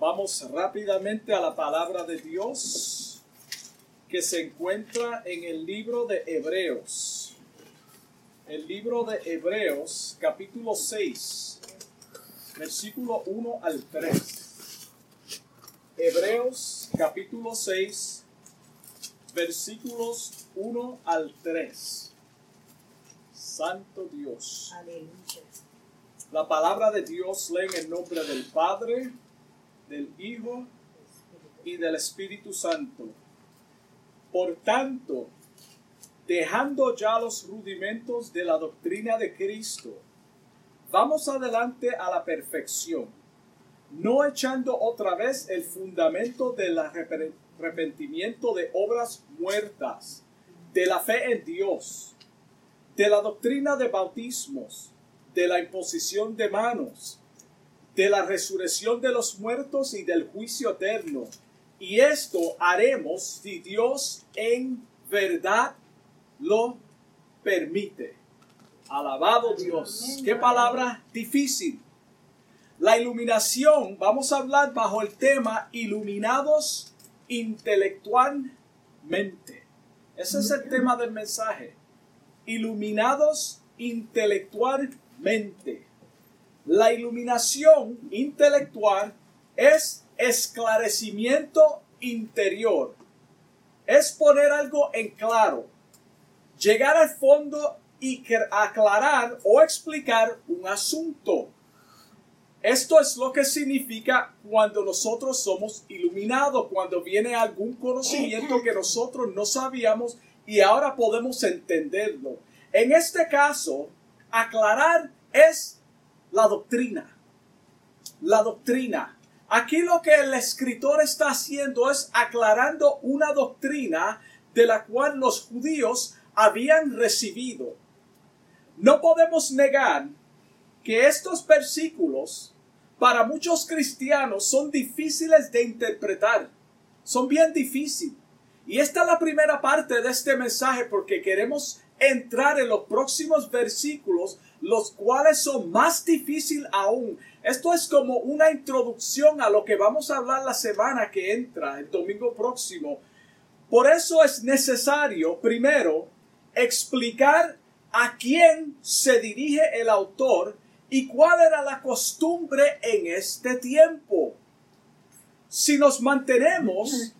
Vamos rápidamente a la palabra de Dios que se encuentra en el libro de Hebreos. El libro de Hebreos, capítulo 6, versículo 1 al 3. Hebreos, capítulo 6, versículos 1 al 3. Santo Dios. Aleluya. La palabra de Dios lee en el nombre del Padre, del Hijo y del Espíritu Santo. Por tanto, dejando ya los rudimentos de la doctrina de Cristo, vamos adelante a la perfección, no echando otra vez el fundamento del arrepen- arrepentimiento de obras muertas, de la fe en Dios, de la doctrina de bautismos, de la imposición de manos, de la resurrección de los muertos y del juicio eterno. Y esto haremos si Dios en verdad lo permite. Alabado Dios. Qué palabra difícil. La iluminación, vamos a hablar bajo el tema iluminados intelectualmente. Ese es el tema del mensaje. Iluminados intelectualmente. La iluminación intelectual es esclarecimiento interior. Es poner algo en claro. Llegar al fondo y aclarar o explicar un asunto. Esto es lo que significa cuando nosotros somos iluminados, cuando viene algún conocimiento que nosotros no sabíamos y ahora podemos entenderlo. En este caso, aclarar es la doctrina. La doctrina. Aquí lo que el escritor está haciendo es aclarando una doctrina de la cual los judíos habían recibido. No podemos negar que estos versículos para muchos cristianos son difíciles de interpretar. Son bien difíciles. Y esta es la primera parte de este mensaje porque queremos entrar en los próximos versículos, los cuales son más difíciles aún. Esto es como una introducción a lo que vamos a hablar la semana que entra, el domingo próximo. Por eso es necesario, primero, explicar a quién se dirige el autor y cuál era la costumbre en este tiempo. Si nos mantenemos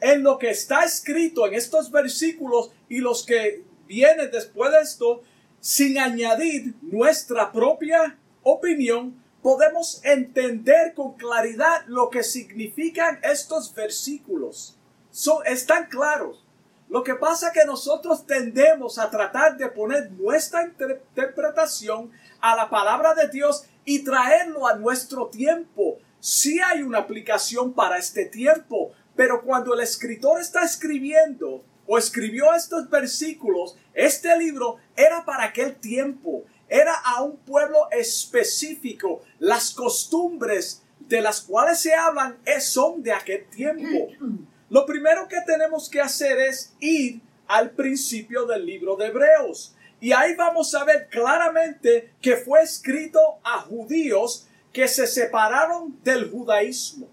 en lo que está escrito en estos versículos y los que vienen después de esto, sin añadir nuestra propia opinión, podemos entender con claridad lo que significan estos versículos. Son, están claros. Lo que pasa es que nosotros tendemos a tratar de poner nuestra inter- interpretación a la palabra de Dios y traerlo a nuestro tiempo. Sí hay una aplicación para este tiempo, pero cuando el escritor está escribiendo o escribió estos versículos, este libro era para aquel tiempo, era a un pueblo específico. Las costumbres de las cuales se hablan son de aquel tiempo. Lo primero que tenemos que hacer es ir al principio del libro de Hebreos. Y ahí vamos a ver claramente que fue escrito a judíos que se separaron del judaísmo.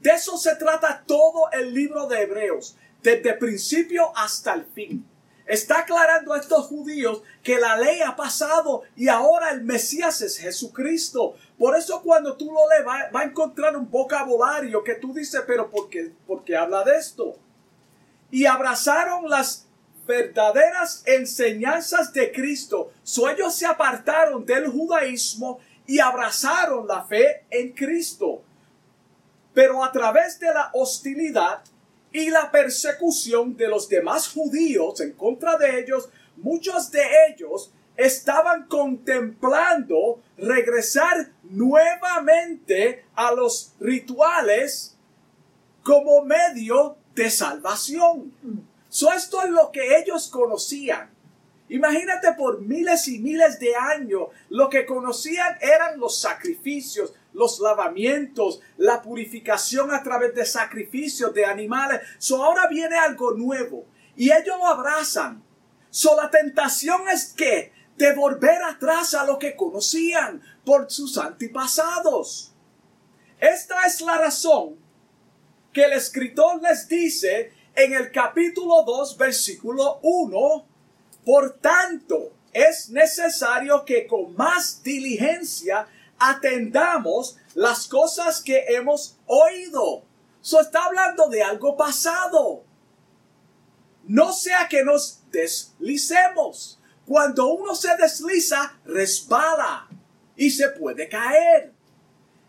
De eso se trata todo el libro de Hebreos, desde principio hasta el fin. Está aclarando a estos judíos que la ley ha pasado y ahora el Mesías es Jesucristo. Por eso cuando tú lo lees va, a encontrar un vocabulario que tú dices, pero ¿por qué, por qué habla de esto? Y abrazaron las verdaderas enseñanzas de Cristo. So ellos se apartaron del judaísmo y abrazaron la fe en Cristo pero a través de la hostilidad y la persecución de los demás judíos en contra de ellos, muchos de ellos estaban contemplando regresar nuevamente a los rituales como medio de salvación. So, esto es lo que ellos conocían. Imagínate por miles y miles de años, lo que conocían eran los sacrificios, los lavamientos, la purificación a través de sacrificios de animales. So ahora viene algo nuevo y ellos lo abrazan. So la tentación es que de volver atrás a lo que conocían por sus antepasados. Esta es la razón que el escritor les dice en el capítulo 2, versículo 1, por tanto, es necesario que con más diligencia atendamos las cosas que hemos oído. So está hablando de algo pasado. No sea que nos deslicemos. Cuando uno se desliza, resbala y se puede caer.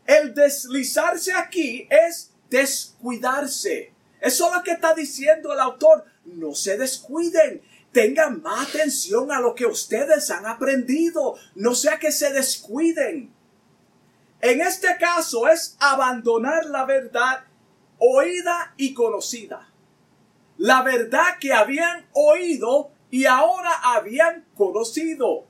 El deslizarse aquí es descuidarse. Eso es lo que está diciendo el autor. No se descuiden. Tengan más atención a lo que ustedes han aprendido. No sea que se descuiden. En este caso es abandonar la verdad oída y conocida. La verdad que habían oído y ahora habían conocido.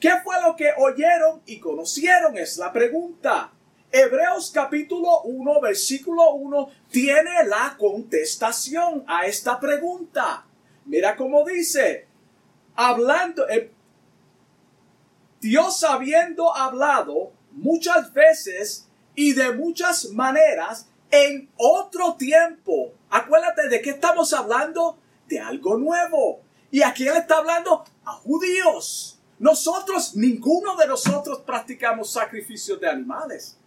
¿Qué fue lo que oyeron y conocieron? Es la pregunta. Hebreos capítulo 1, versículo 1 tiene la contestación a esta pregunta. Mira cómo dice, hablando, eh, Dios habiendo hablado muchas veces y de muchas maneras en otro tiempo. Acuérdate de qué estamos hablando, de algo nuevo. ¿Y a quién está hablando? A judíos. Nosotros, ninguno de nosotros practicamos sacrificios de animales.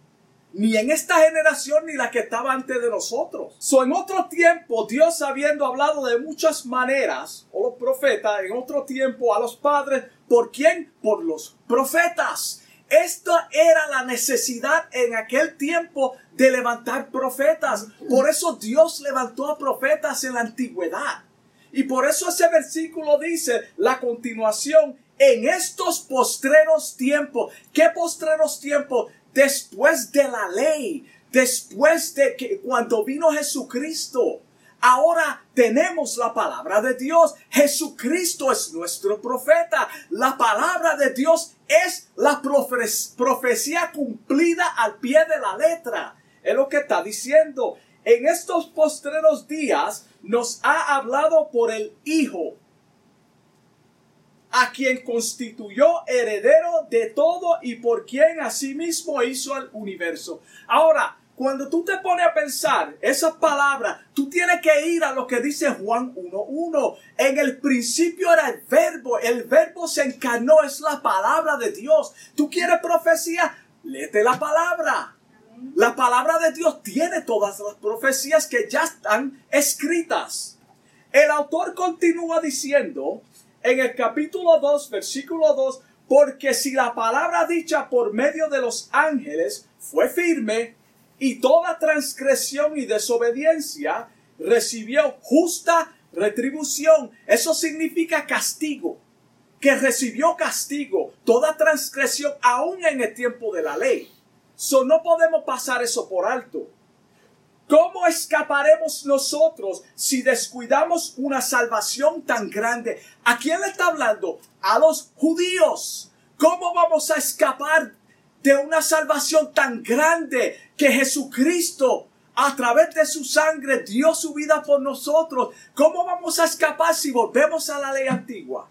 Ni en esta generación ni la que estaba antes de nosotros. So, en otro tiempo, Dios habiendo hablado de muchas maneras, o los profetas, en otro tiempo a los padres, ¿por quién? Por los profetas. Esta era la necesidad en aquel tiempo de levantar profetas. Por eso Dios levantó a profetas en la antigüedad. Y por eso ese versículo dice la continuación en estos postreros tiempos. ¿Qué postreros tiempos? Después de la ley, después de que cuando vino Jesucristo. Ahora tenemos la palabra de Dios. Jesucristo es nuestro profeta. La palabra de Dios es la profecía cumplida al pie de la letra. Es lo que está diciendo. En estos postreros días nos ha hablado por el Hijo, a quien constituyó heredero de todo y por quien asimismo hizo el universo. Ahora, cuando tú te pones a pensar esas palabras, tú tienes que ir a lo que dice Juan 1.1. En el principio era el verbo, el verbo se encarnó, es la palabra de Dios. ¿Tú quieres profecía? Léete la palabra. La palabra de Dios tiene todas las profecías que ya están escritas. El autor continúa diciendo en el capítulo 2, versículo 2, porque si la palabra dicha por medio de los ángeles fue firme, y toda transgresión y desobediencia recibió justa retribución. Eso significa castigo, que recibió castigo, toda transgresión aún en el tiempo de la ley. So, no podemos pasar eso por alto. ¿Cómo escaparemos nosotros si descuidamos una salvación tan grande? ¿A quién le está hablando? A los judíos. ¿Cómo vamos a escapar de una salvación tan grande que Jesucristo a través de su sangre dio su vida por nosotros. ¿Cómo vamos a escapar si volvemos a la ley antigua?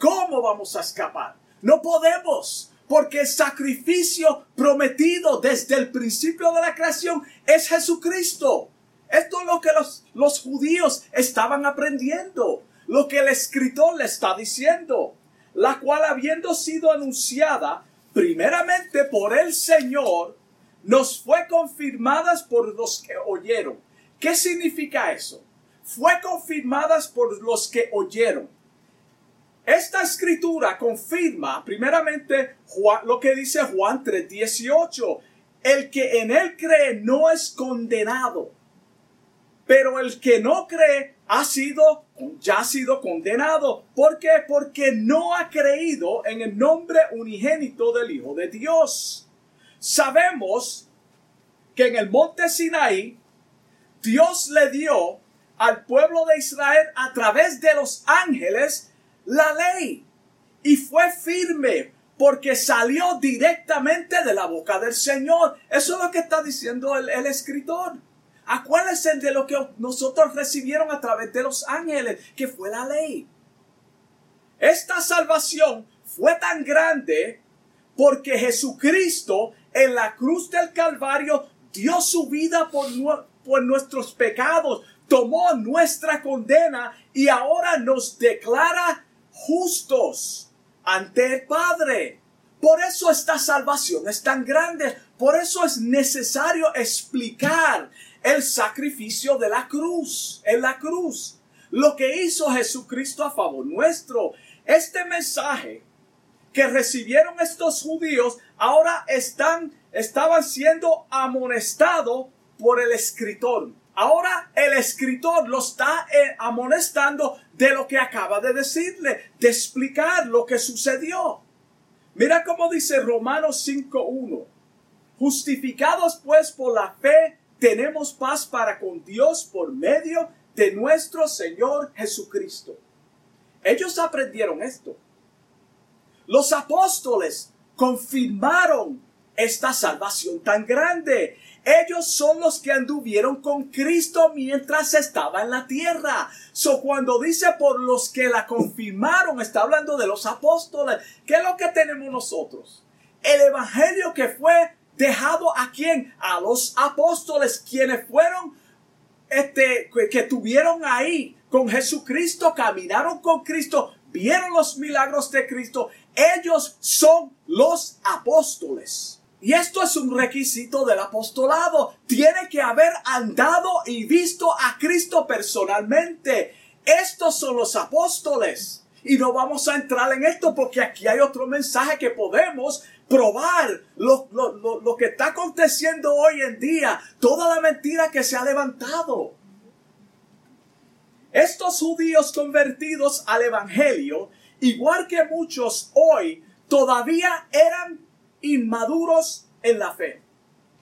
¿Cómo vamos a escapar? No podemos, porque el sacrificio prometido desde el principio de la creación es Jesucristo. Esto es lo que los, los judíos estaban aprendiendo, lo que el escritor le está diciendo, la cual habiendo sido anunciada primeramente por el Señor, nos fue confirmadas por los que oyeron. ¿Qué significa eso? Fue confirmadas por los que oyeron. Esta escritura confirma primeramente lo que dice Juan 3:18. El que en él cree no es condenado, pero el que no cree ha sido, ya ha sido condenado. ¿Por qué? Porque no ha creído en el nombre unigénito del Hijo de Dios. Sabemos que en el monte Sinaí Dios le dio al pueblo de Israel a través de los ángeles la ley y fue firme porque salió directamente de la boca del Señor. Eso es lo que está diciendo el, el escritor. Acuérdense de lo que nosotros recibieron a través de los ángeles, que fue la ley. Esta salvación fue tan grande porque Jesucristo en la cruz del Calvario dio su vida por, por nuestros pecados, tomó nuestra condena y ahora nos declara justos ante el Padre. Por eso esta salvación es tan grande. Por eso es necesario explicar el sacrificio de la cruz, en la cruz. Lo que hizo Jesucristo a favor nuestro. Este mensaje que recibieron estos judíos ahora están, estaban siendo amonestados por el escritor. Ahora el escritor lo está eh, amonestando de lo que acaba de decirle, de explicar lo que sucedió. Mira cómo dice Romanos 5.1. Justificados pues por la fe, tenemos paz para con Dios por medio de nuestro Señor Jesucristo. Ellos aprendieron esto. Los apóstoles confirmaron esta salvación tan grande. Ellos son los que anduvieron con Cristo mientras estaba en la tierra. So cuando dice por los que la confirmaron, está hablando de los apóstoles. ¿Qué es lo que tenemos nosotros? El evangelio que fue dejado a quién? A los apóstoles, quienes fueron, este, que tuvieron ahí con Jesucristo, caminaron con Cristo, vieron los milagros de Cristo. Ellos son los apóstoles. Y esto es un requisito del apostolado. Tiene que haber andado y visto a Cristo personalmente. Estos son los apóstoles. Y no vamos a entrar en esto porque aquí hay otro mensaje que podemos probar lo, lo, que está aconteciendo hoy en día. Toda la mentira que se ha levantado. Estos judíos convertidos al Evangelio, igual que muchos hoy, todavía eran inmaduros en la fe.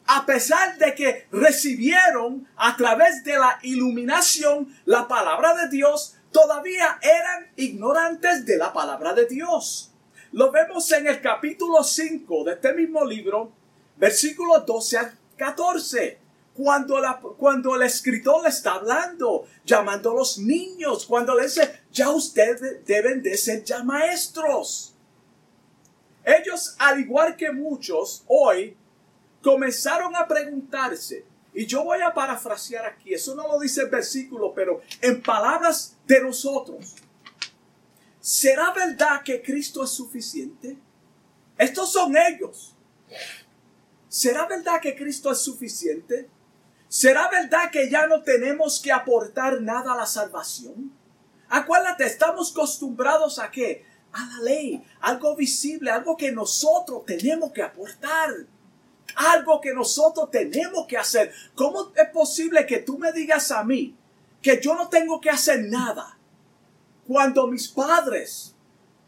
A pesar de que recibieron a través de la iluminación la palabra de Dios, todavía eran ignorantes de la palabra de Dios. Lo vemos en el capítulo 5 de este mismo libro, versículos 12 al 14. Cuando, la, cuando el escritor le está hablando, llamando a los niños, cuando le dice, ya ustedes deben de ser ya maestros. Ellos, al igual que muchos hoy, comenzaron a preguntarse, y yo voy a parafrasear aquí, eso no lo dice el versículo, pero en palabras de nosotros, ¿será verdad que Cristo es suficiente? Estos son ellos. ¿Será verdad que Cristo es suficiente? ¿Será verdad que ya no tenemos que aportar nada a la salvación? Acuérdate, estamos acostumbrados a qué? A la ley, algo visible, algo que nosotros tenemos que aportar, algo que nosotros tenemos que hacer. ¿Cómo es posible que tú me digas a mí que yo no tengo que hacer nada cuando mis padres,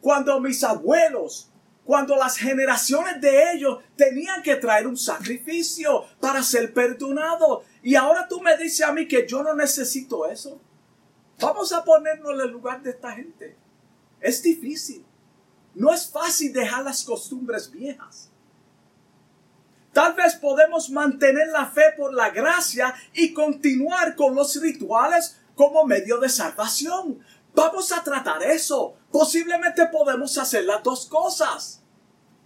cuando mis abuelos, cuando las generaciones de ellos tenían que traer un sacrificio para ser perdonados. Y ahora tú me dices a mí que yo no necesito eso. Vamos a ponernos en el lugar de esta gente. Es difícil. No es fácil dejar las costumbres viejas. Tal vez podemos mantener la fe por la gracia y continuar con los rituales como medio de salvación. Vamos a tratar eso. Posiblemente podemos hacer las dos cosas.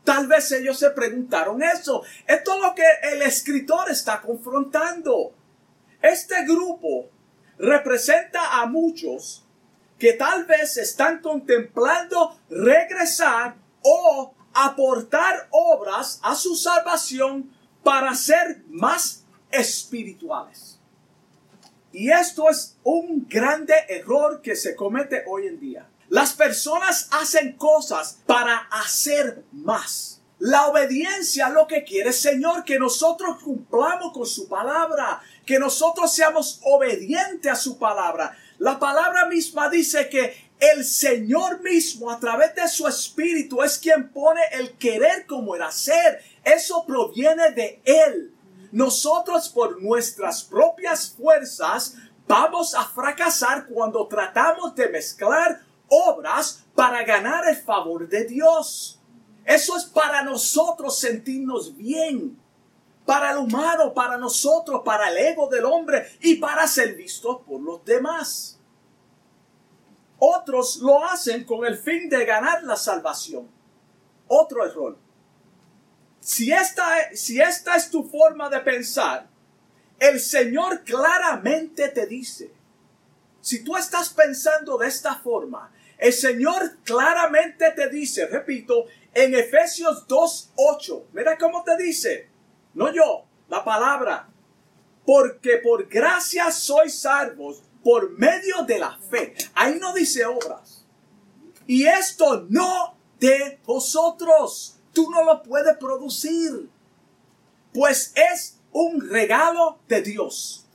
Tal vez ellos se preguntaron eso. Esto es lo que el escritor está confrontando. Este grupo representa a muchos que tal vez están contemplando regresar o aportar obras a su salvación para ser más espirituales. Y esto es un grande error que se comete hoy en día. Las personas hacen cosas para hacer más. La obediencia lo que quiere Señor, que nosotros cumplamos con su palabra, que nosotros seamos obedientes a su palabra. La palabra misma dice que el Señor mismo a través de su espíritu es quien pone el querer como el hacer. Eso proviene de Él. Nosotros por nuestras propias fuerzas vamos a fracasar cuando tratamos de mezclar obras para ganar el favor de Dios. Eso es para nosotros sentirnos bien para el humano, para nosotros, para el ego del hombre y para ser visto por los demás. Otros lo hacen con el fin de ganar la salvación. Otro error. si esta, si esta es tu forma de pensar, el Señor claramente te dice, si tú estás pensando de esta forma, el Señor claramente te dice, repito, en Efesios 2.8, mira cómo te dice, no yo, la palabra, porque por gracia sois salvos por medio de la fe. Ahí no dice obras. Y esto no de vosotros. Tú no lo puedes producir. Pues es un regalo de Dios.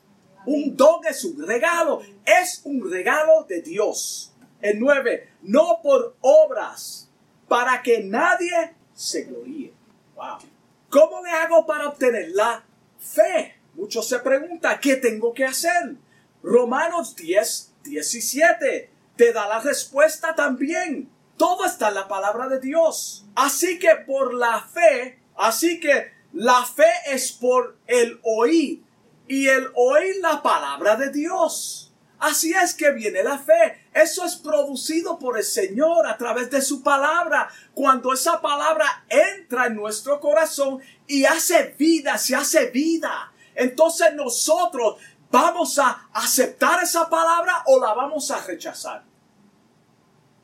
Un don es un regalo. Es un regalo de Dios. El 9. No por obras. Para que nadie se gloríe. Wow. ¿Cómo le hago para obtener la fe? Muchos se preguntan, ¿qué tengo que hacer? Romanos 10, 17 te da la respuesta también. Todo está en la palabra de Dios. Así que por la fe, así que la fe es por el oír y el oír la palabra de Dios. Así es que viene la fe. Eso es producido por el Señor a través de su palabra. Cuando esa palabra entra en nuestro corazón y hace vida, se hace vida. Entonces nosotros ¿Vamos a aceptar esa palabra o la vamos a rechazar?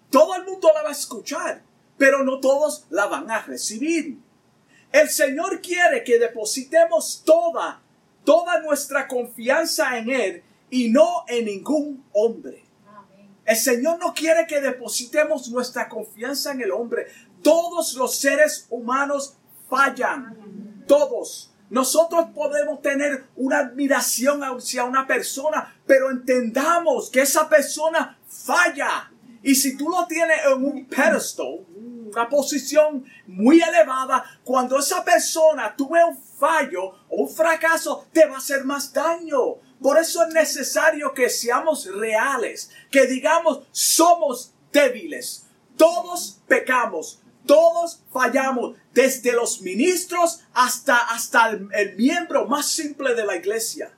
Todo el mundo la va a escuchar, pero no todos la van a recibir. El Señor quiere que depositemos toda, toda nuestra confianza en Él y no en ningún hombre. El Señor no quiere que depositemos nuestra confianza en el hombre. Todos los seres humanos fallan. Todos. Nosotros podemos tener una admiración hacia una persona, pero entendamos que esa persona falla. Y si tú lo tienes en un pedestal, una posición muy elevada, cuando esa persona tuve un fallo o un fracaso, te va a hacer más daño. Por eso es necesario que seamos reales, que digamos somos débiles, todos pecamos, todos fallamos, desde los ministros hasta, hasta el, miembro más simple de la iglesia.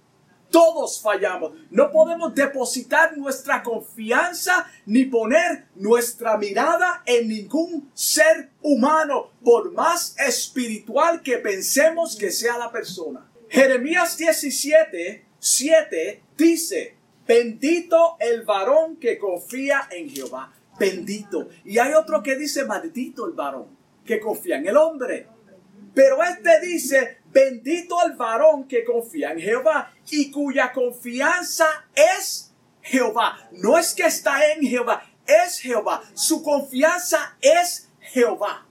Todos fallamos. No podemos depositar nuestra confianza ni poner nuestra mirada en ningún ser humano, por más espiritual que pensemos que sea la persona. Jeremías 17, 7 dice, bendito el varón que confía en Jehová bendito. Y hay otro que dice, maldito el varón, que confía en el hombre. Pero este dice, bendito el varón que confía en Jehová y cuya confianza es Jehová. No es que está en Jehová, es Jehová. Su confianza es Jehová.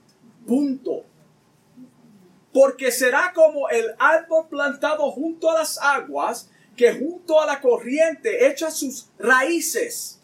Punto. Porque será como el árbol plantado junto a las aguas, que junto a la corriente echa sus raíces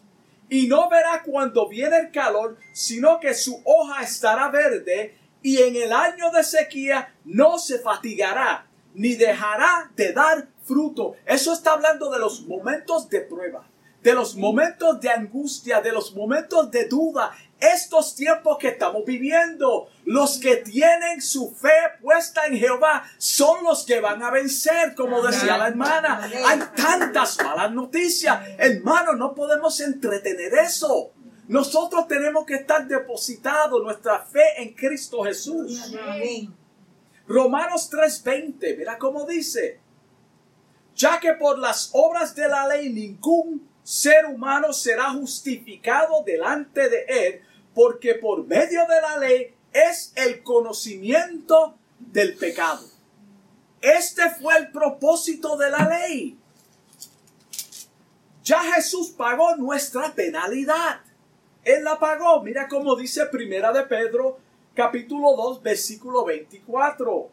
y no verá cuando viene el calor, sino que su hoja estará verde y en el año de sequía no se fatigará, ni dejará de dar fruto. Eso está hablando de los momentos de prueba, de los momentos de angustia, de los momentos de duda, estos tiempos que estamos viviendo. Los que tienen su fe puesta en Jehová son los que van a vencer, como decía la hermana. Hay tantas malas noticias. Hermano, no podemos entretener eso. Nosotros tenemos que estar depositados nuestra fe en Cristo Jesús. Romanos 3:20, mira cómo dice, ya que por las obras de la ley ningún ser humano será justificado delante de él, porque por medio de la ley es el conocimiento del pecado. Este fue el propósito de la ley. Ya Jesús pagó nuestra penalidad. Él la pagó. Mira cómo dice Primera de Pedro, capítulo 2, versículo 24.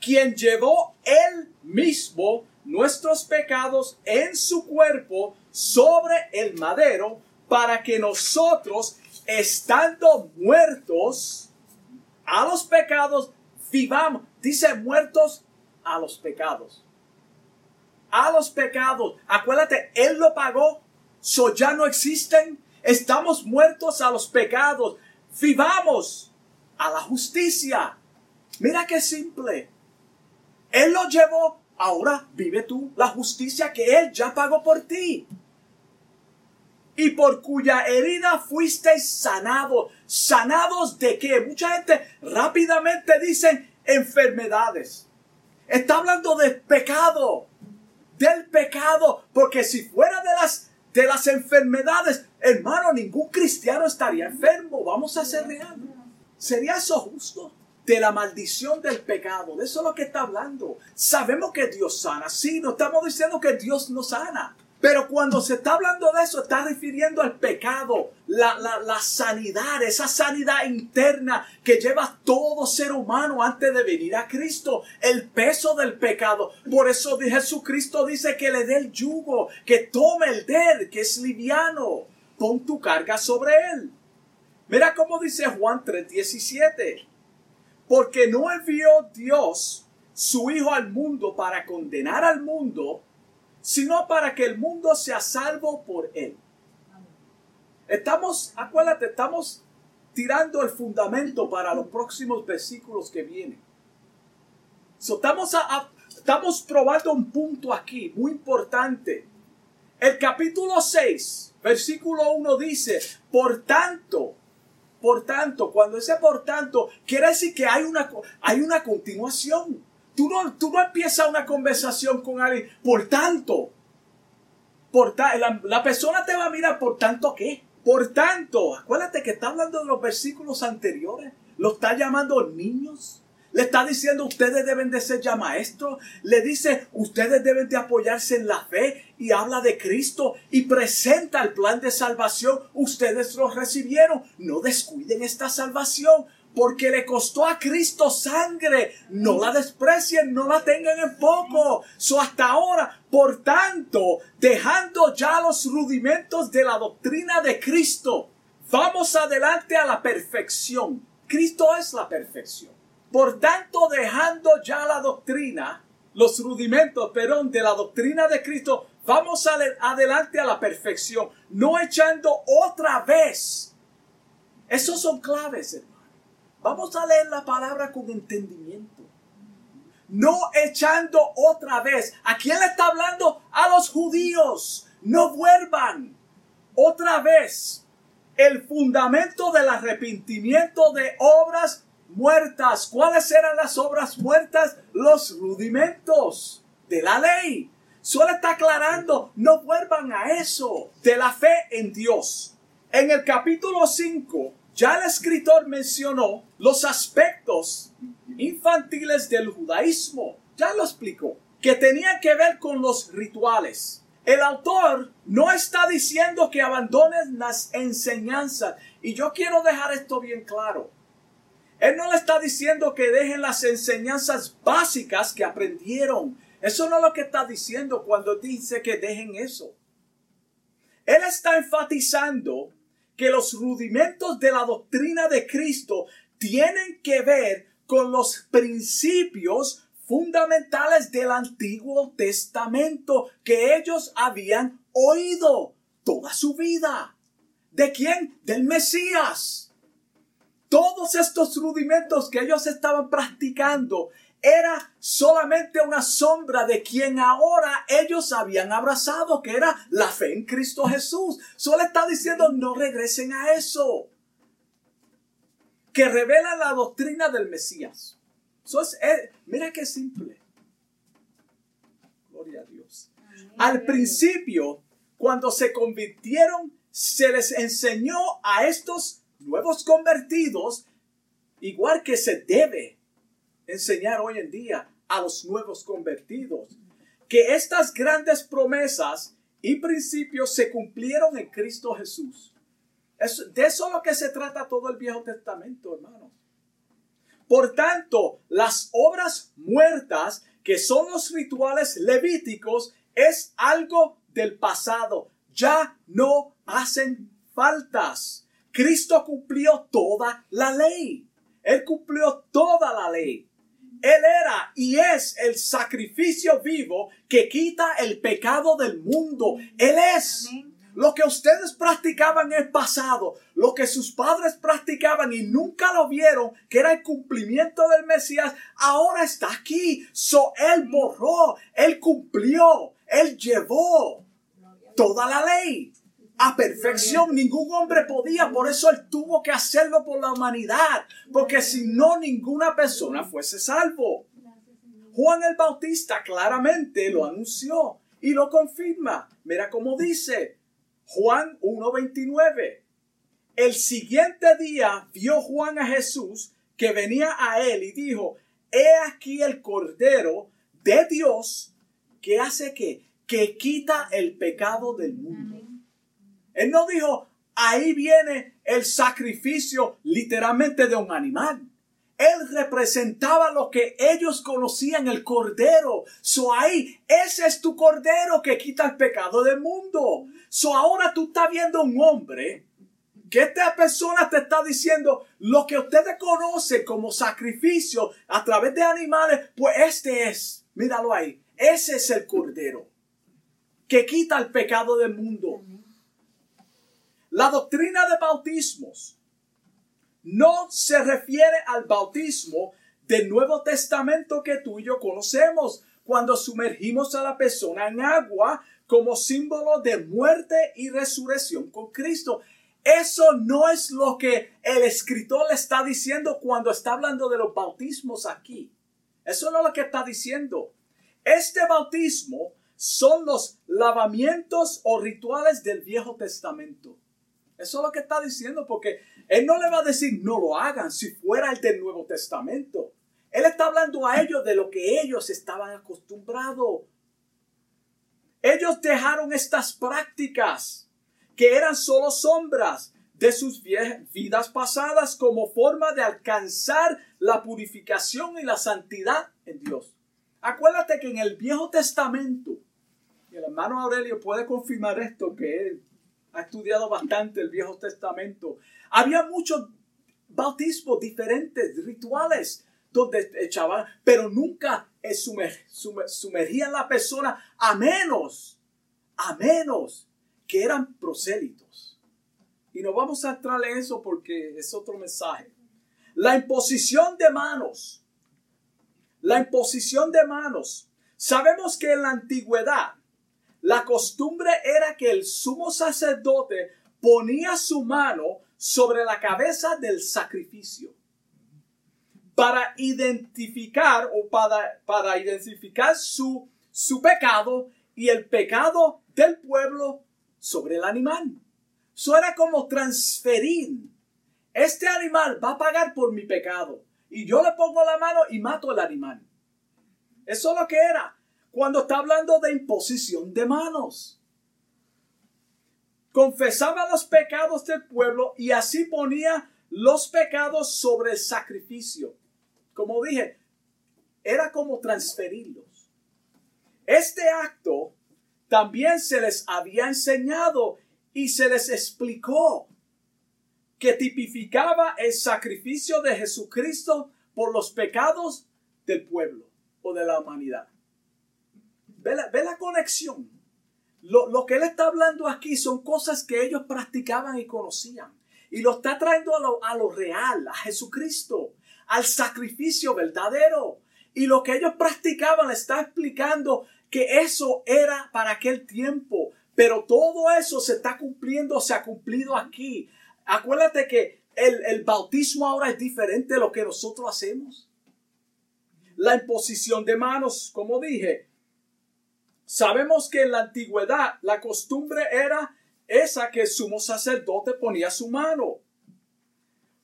Quien llevó él mismo nuestros pecados en su cuerpo sobre el madero para que nosotros estando muertos a los pecados, vivamos. Dice muertos a los pecados. A los pecados. Acuérdate, Él lo pagó. So ya no existen. Estamos muertos a los pecados. Vivamos a la justicia. Mira qué simple. Él lo llevó. Ahora vive tú la justicia que Él ya pagó por ti y por cuya herida fuisteis sanados. ¿Sanados de qué? Mucha gente rápidamente dicen enfermedades. Está hablando del pecado. Del pecado. Porque si fuera de las, de las enfermedades, hermano, ningún cristiano estaría enfermo. Vamos a ser real. ¿Sería eso justo? de la maldición del pecado. De eso es lo que está hablando. Sabemos que Dios sana. Sí, no estamos diciendo que Dios no sana. Pero cuando se está hablando de eso, está refiriendo al pecado, la, la, sanidad, esa sanidad interna que lleva todo ser humano antes de venir a Cristo, el peso del pecado. Por eso Jesucristo dice que le dé el yugo, que tome el de que es liviano. Pon tu carga sobre él. Mira cómo dice Juan 3:17 porque no envió Dios su Hijo al mundo para condenar al mundo, sino para que el mundo sea salvo por él. Estamos, acuérdate, estamos tirando el fundamento para los próximos versículos que vienen. estamos, estamos probando un punto aquí muy importante. El capítulo 6, versículo 1 dice, por tanto, por tanto, cuando ese por tanto, quiere decir que hay una, hay una continuación. Tú no, tú no empiezas una conversación con alguien, por tanto. Por la, la persona te va a mirar, por tanto, ¿qué? Por tanto, acuérdate que está hablando de los versículos anteriores. Lo está llamando niños. Le está diciendo ustedes deben de ser ya maestros. Le dice ustedes deben de apoyarse en la fe y habla de Cristo y presenta el plan de salvación. Ustedes lo recibieron. No descuiden esta salvación porque le costó a Cristo sangre. No la desprecien, no la tengan en poco. So hasta ahora, por tanto, dejando ya los rudimentos de la doctrina de Cristo, vamos adelante a la perfección. Cristo es la perfección. Por tanto, dejando ya la doctrina, los rudimentos, perdón, de la doctrina de Cristo, vamos adelante a la perfección, no echando otra vez. Esos son claves, hermano. Vamos a leer la palabra con entendimiento. No echando otra vez. ¿A quién le está hablando? A los judíos. No vuelvan otra vez el fundamento del arrepentimiento de obras muertas. ¿Cuáles eran las obras muertas? Los rudimentos de la ley. Solo está aclarando, no vuelvan a eso de la fe en Dios. En el capítulo 5, ya el escritor mencionó los aspectos infantiles del judaísmo. Ya lo explicó. Que tenían que ver con los rituales. El autor no está diciendo que abandonen las enseñanzas. Y yo quiero dejar esto bien claro. Él no le está diciendo que dejen las enseñanzas básicas que aprendieron. Eso no es lo que está diciendo cuando dice que dejen eso. Él está enfatizando que los rudimentos de la doctrina de Cristo tienen que ver con los principios fundamentales del Antiguo Testamento que ellos habían oído toda su vida. ¿De quién? Del Mesías. Todos estos rudimentos que ellos estaban practicando era solamente una sombra de quien ahora ellos habían abrazado, que era la fe en Cristo Jesús. Solo está diciendo, no regresen a eso. Que revela la doctrina del Mesías. Eh, mira qué simple. Gloria a Dios. Al principio, cuando se convirtieron, se les enseñó a estos nuevos convertidos, igual que se debe enseñar hoy en día a los nuevos convertidos, que estas grandes promesas y principios se cumplieron en Cristo Jesús. de eso es lo que se trata todo el Viejo Testamento, hermanos. Por tanto, las obras muertas, que son los rituales levíticos, es algo del pasado. Ya no hacen faltas. Cristo cumplió toda la ley. Él cumplió toda la ley. Él era y es el sacrificio vivo que quita el pecado del mundo. Él es. Lo que ustedes practicaban en el pasado, lo que sus padres practicaban y nunca lo vieron, que era el cumplimiento del Mesías, ahora está aquí. So, él borró, él cumplió, él llevó toda la ley. A perfección. Ningún hombre podía, por eso él tuvo que hacerlo por la humanidad, porque si no, ninguna persona fuese salvo. Juan el Bautista claramente lo anunció y lo confirma. Mira cómo dice Juan 1.29. El siguiente día vio Juan a Jesús que venía a él y dijo, he aquí el Cordero de Dios que hace que, que quita el pecado del mundo. Él no dijo, ahí viene el sacrificio literalmente de un animal. Él representaba lo que ellos conocían, el cordero. So ahí, ese es tu cordero que quita el pecado del mundo. So ahora tú estás viendo un hombre que esta persona te está diciendo lo que ustedes conocen como sacrificio a través de animales, pues este es, míralo ahí, ese es el cordero que quita el pecado del mundo. La doctrina de bautismos no se refiere al bautismo del Nuevo Testamento que tú y yo conocemos cuando sumergimos a la persona en agua como símbolo de muerte y resurrección con Cristo. Eso no es lo que el escritor le está diciendo cuando está hablando de los bautismos aquí. Eso no es lo que está diciendo. Este bautismo son los lavamientos o rituales del Viejo Testamento. Eso es lo que está diciendo, porque Él no le va a decir no lo hagan si fuera el del Nuevo Testamento. Él está hablando a ellos de lo que ellos estaban acostumbrados. Ellos dejaron estas prácticas que eran solo sombras de sus vidas pasadas como forma de alcanzar la purificación y la santidad en Dios. Acuérdate que en el Viejo Testamento, y el hermano Aurelio puede confirmar esto, que él estudiado bastante el Viejo Testamento, había muchos bautismos diferentes, rituales, donde echaban, pero nunca sumergían la persona a menos, a menos que eran prosélitos. Y no vamos a entrar en eso porque es otro mensaje. La imposición de manos. La imposición de manos. Sabemos que en la antigüedad la costumbre era que el sumo sacerdote ponía su mano sobre la cabeza del sacrificio para identificar o para, para identificar su, su pecado y el pecado del pueblo sobre el animal. Eso era como transferir. Este animal va a pagar por mi pecado. Y yo le pongo la mano y mato al animal. Eso es lo que era cuando está hablando de imposición de manos. Confesaba los pecados del pueblo y así ponía los pecados sobre el sacrificio. Como dije, era como transferirlos. Este acto también se les había enseñado y se les explicó que tipificaba el sacrificio de Jesucristo por los pecados del pueblo o de la humanidad. Ve la, conexión. Lo, que él está hablando aquí son cosas que ellos practicaban y conocían. Y lo está trayendo a lo, a lo real, a Jesucristo, al sacrificio verdadero. Y lo que ellos practicaban le está explicando que eso era para aquel tiempo. Pero todo eso se está cumpliendo, se ha cumplido aquí. Acuérdate que el, el bautismo ahora es diferente de lo que nosotros hacemos. La imposición de manos, como dije, Sabemos que en la antigüedad la costumbre era esa que el sumo sacerdote ponía su mano.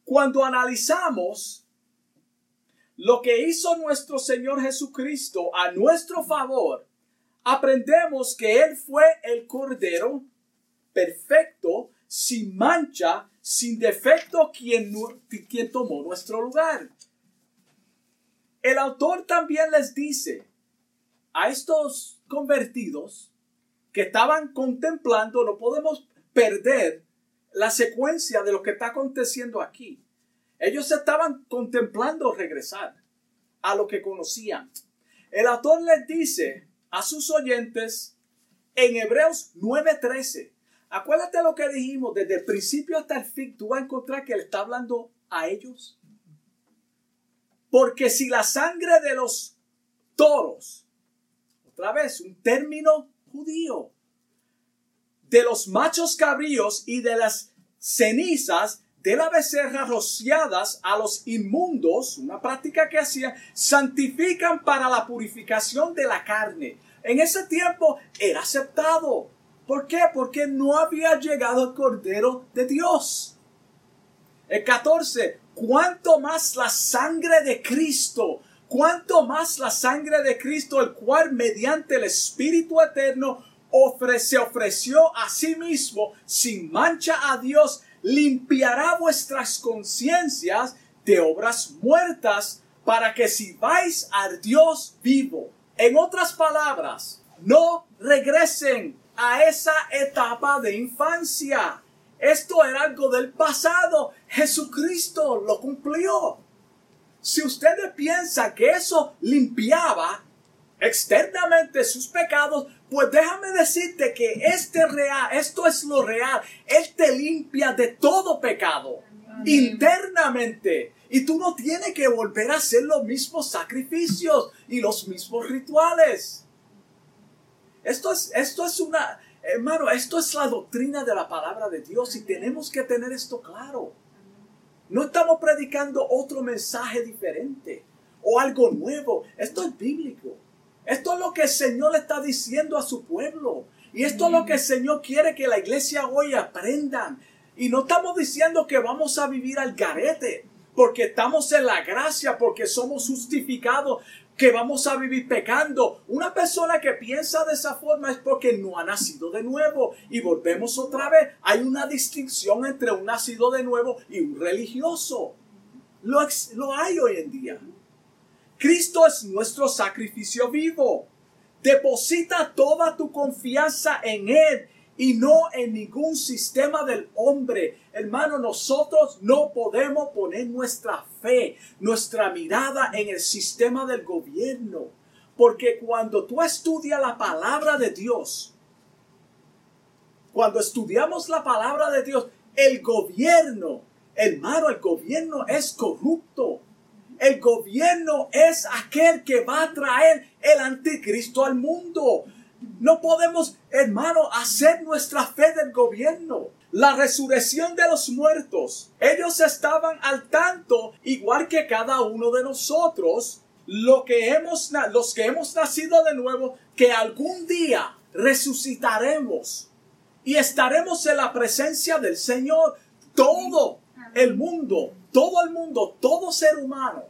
Cuando analizamos lo que hizo nuestro Señor Jesucristo a nuestro favor, aprendemos que Él fue el Cordero perfecto, sin mancha, sin defecto, quien, quien tomó nuestro lugar. El autor también les dice a estos convertidos que estaban contemplando, no podemos perder la secuencia de lo que está aconteciendo aquí. Ellos estaban contemplando regresar a lo que conocían. El autor les dice a sus oyentes en Hebreos 9:13, acuérdate lo que dijimos, desde el principio hasta el fin, tú vas a encontrar que él está hablando a ellos. Porque si la sangre de los toros otra vez, un término judío. de los machos cabríos y de las cenizas de la becerra rociadas a los inmundos, una práctica que hacían, santifican para la purificación de la carne. En ese tiempo era aceptado. ¿Por qué? Porque no había llegado el Cordero de Dios. El 14. Cuanto más la sangre de Cristo, cuanto más la sangre de Cristo, el cual mediante el Espíritu Eterno se ofreció a sí mismo sin mancha a Dios limpiará vuestras conciencias de obras muertas para que sirváis al Dios vivo. En otras palabras, no regresen a esa etapa de infancia. Esto era algo del pasado. Jesucristo lo cumplió. Si ustedes piensan que eso limpiaba externamente sus pecados, pues déjame decirte que este real, esto es lo real. Él te limpia de todo pecado internamente. Y tú no tienes que volver a hacer los mismos sacrificios y los mismos rituales. Esto es, esto es una, hermano, esto es la doctrina de la palabra de Dios y tenemos que tener esto claro. No estamos predicando otro mensaje diferente o algo nuevo. Esto es bíblico. Esto es lo que el Señor le está diciendo a su pueblo. Y esto es lo que el Señor quiere que la iglesia hoy aprendan. Y no estamos diciendo que vamos a vivir al garete, porque estamos en la gracia, porque somos justificados, que vamos a vivir pecando. Una persona que piensa de esa forma es porque no ha nacido de nuevo. Y volvemos otra vez. Hay una distinción entre un nacido de nuevo y un religioso. Lo, lo hay hoy en día. Cristo es nuestro sacrificio vivo. Deposita toda tu confianza en Él y no en ningún sistema del hombre. Hermano, nosotros no podemos poner nuestra fe, nuestra mirada en el sistema del gobierno. Porque cuando tú estudias la palabra de Dios, cuando estudiamos la palabra de Dios, el gobierno, hermano, el gobierno es corrupto. El gobierno es aquel que va a traer el anticristo al mundo. No podemos, hermano, hacer nuestra fe del gobierno. La resurrección de los muertos. Ellos estaban al tanto, igual que cada uno de nosotros, lo que hemos, los que hemos nacido de nuevo, que algún día resucitaremos y estaremos en la presencia del Señor. Todo el mundo todo el mundo, todo ser humano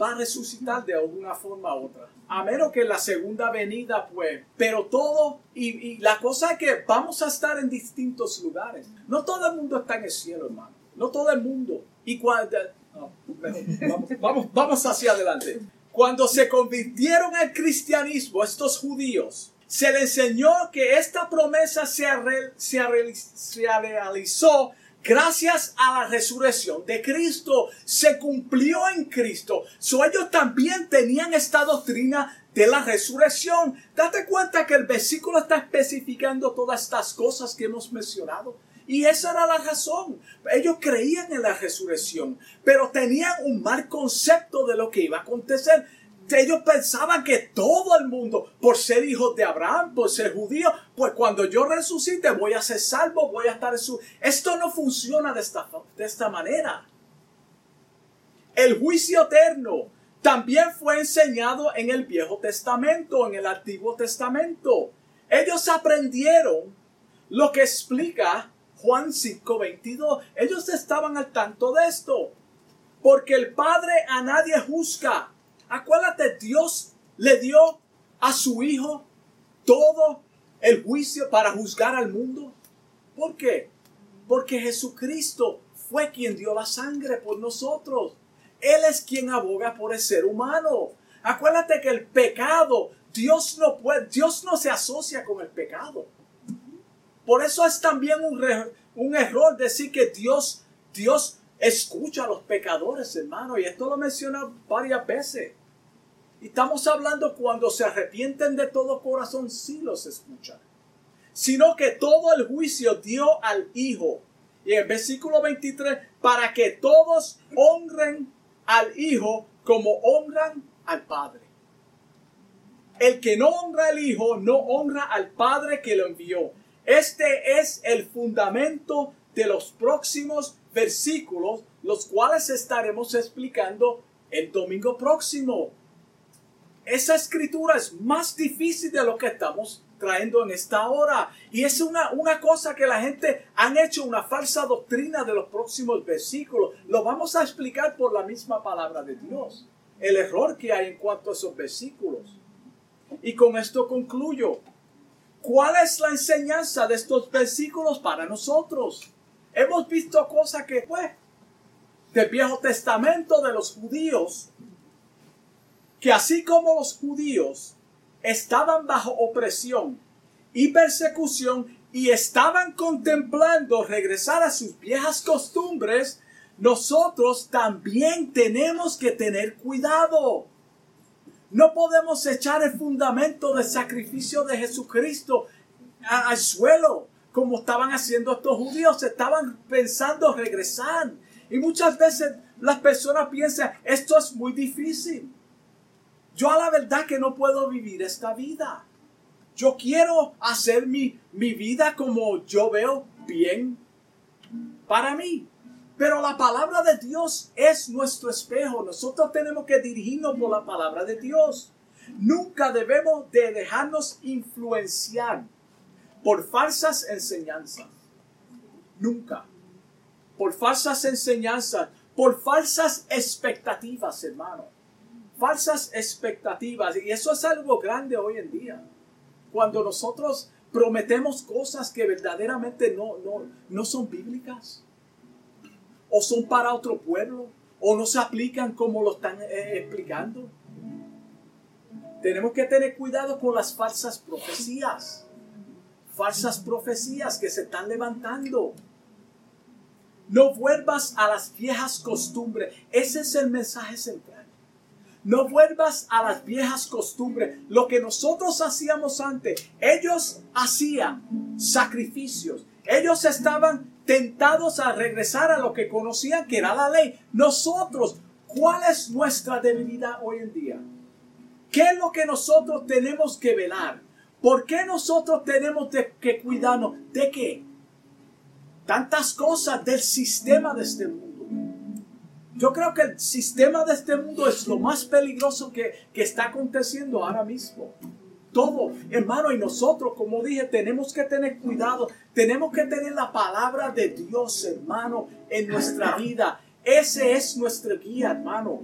va a resucitar de alguna forma u otra. A menos que la segunda venida, pues. Pero todo, y, la cosa es que vamos a estar en distintos lugares. No todo el mundo está en el cielo, hermano. No todo el mundo. Y cuando... vamos, vamos, vamos hacia adelante. Cuando se convirtieron al cristianismo, estos judíos, se les enseñó que esta promesa se, se realizó gracias a la resurrección de Cristo, se cumplió en Cristo. So ellos también tenían esta doctrina de la resurrección. Date cuenta que el versículo está especificando todas estas cosas que hemos mencionado. Y esa era la razón. Ellos creían en la resurrección, pero tenían un mal concepto de lo que iba a acontecer ellos pensaban que todo el mundo, por ser hijos de Abraham, por ser judío, pues cuando yo resucite voy a ser salvo, voy a estar en su... Esto no funciona de esta, de esta manera. El juicio eterno también fue enseñado en el Viejo Testamento, en el Antiguo Testamento. Ellos aprendieron lo que explica Juan 5:22. Ellos estaban al tanto de esto. Porque el Padre a nadie juzga Acuérdate, Dios le dio a su Hijo todo el juicio para juzgar al mundo. ¿Por qué? Porque Jesucristo fue quien dio la sangre por nosotros. Él es quien aboga por el ser humano. Acuérdate que el pecado, Dios no puede, Dios no se asocia con el pecado. Por eso es también un, un error decir que Dios, Dios escucha a los pecadores, hermano. Y esto lo menciona varias veces. Estamos hablando cuando se arrepienten de todo corazón, sí los escucha. Sino que todo el juicio dio al Hijo. Y en el versículo 23, para que todos honren al Hijo como honran al Padre. El que no honra al Hijo no honra al Padre que lo envió. Este es el fundamento de los próximos versículos, los cuales estaremos explicando el domingo próximo. Esa escritura es más difícil de lo que estamos trayendo en esta hora. Y es una, una cosa que la gente han hecho una falsa doctrina de los próximos versículos. Lo vamos a explicar por la misma palabra de Dios. El error que hay en cuanto a esos versículos. Y con esto concluyo. ¿Cuál es la enseñanza de estos versículos para nosotros? Hemos visto cosas que fue del Viejo Testamento de los judíos, que así como los judíos estaban bajo opresión y persecución y estaban contemplando regresar a sus viejas costumbres, nosotros también tenemos que tener cuidado. No podemos echar el fundamento del sacrificio de Jesucristo al suelo, como estaban haciendo estos judíos. Estaban pensando regresar. Y muchas veces las personas piensan, esto es muy difícil. Yo a la verdad que no puedo vivir esta vida. Yo quiero hacer mi, mi vida como yo veo bien para mí. Pero la palabra de Dios es nuestro espejo. Nosotros tenemos que dirigirnos por la palabra de Dios. Nunca debemos de dejarnos influenciar por falsas enseñanzas. Nunca. Por falsas enseñanzas, por falsas expectativas, hermano. Falsas expectativas. Y eso es algo grande hoy en día. Cuando nosotros prometemos cosas que verdaderamente no, no, no son bíblicas o son para otro pueblo, o no se aplican como lo están eh, explicando. Tenemos que tener cuidado con las falsas profecías, falsas profecías que se están levantando. No vuelvas a las viejas costumbres. Ese es el mensaje central. No vuelvas a las viejas costumbres. Lo que nosotros hacíamos antes. Ellos hacían sacrificios. Ellos estaban tentados a regresar a lo que conocían que era la ley. Nosotros, ¿cuál es nuestra debilidad hoy en día? ¿Qué es lo que nosotros tenemos que velar? ¿Por qué nosotros tenemos que cuidarnos? ¿De qué? Tantas cosas del sistema de este mundo. Yo creo que el sistema de este mundo es lo más peligroso que, que está aconteciendo ahora mismo todo, hermano, y nosotros, como dije, tenemos que tener cuidado, tenemos que tener la palabra de Dios, hermano, en nuestra vida. Ese es nuestro guía, hermano.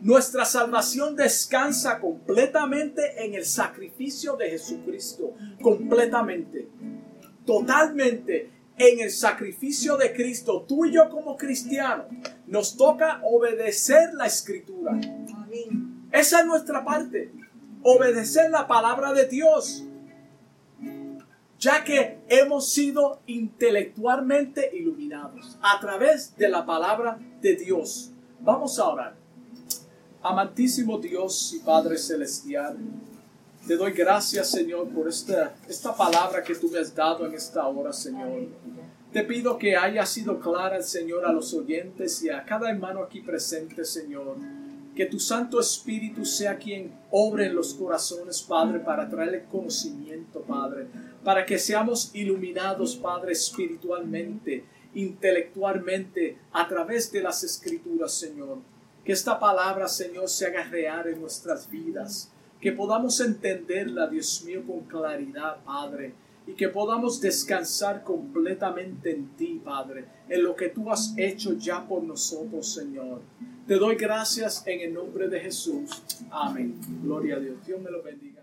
Nuestra salvación descansa completamente en el sacrificio de Jesucristo, completamente, totalmente en el sacrificio de Cristo. Tú y yo como cristianos nos toca obedecer la escritura. Esa es nuestra parte obedecer la palabra de Dios, ya que hemos sido intelectualmente iluminados a través de la palabra de Dios. Vamos a orar. Amantísimo Dios y Padre Celestial, te doy gracias, Señor, por esta, esta palabra que tú me has dado en esta hora, Señor. Te pido que haya sido clara, Señor, a los oyentes y a cada hermano aquí presente, Señor. Que tu Santo Espíritu sea quien obre en los corazones, Padre, para traerle conocimiento, Padre, para que seamos iluminados, Padre, espiritualmente, intelectualmente, a través de las Escrituras, Señor. Que esta palabra, Señor, se haga real en nuestras vidas, que podamos entenderla, Dios mío, con claridad, Padre, y que podamos descansar completamente en ti, Padre, en lo que tú has hecho ya por nosotros, Señor. Te doy gracias en el nombre de Jesús. Amén. Gloria a Dios. Dios me lo bendiga.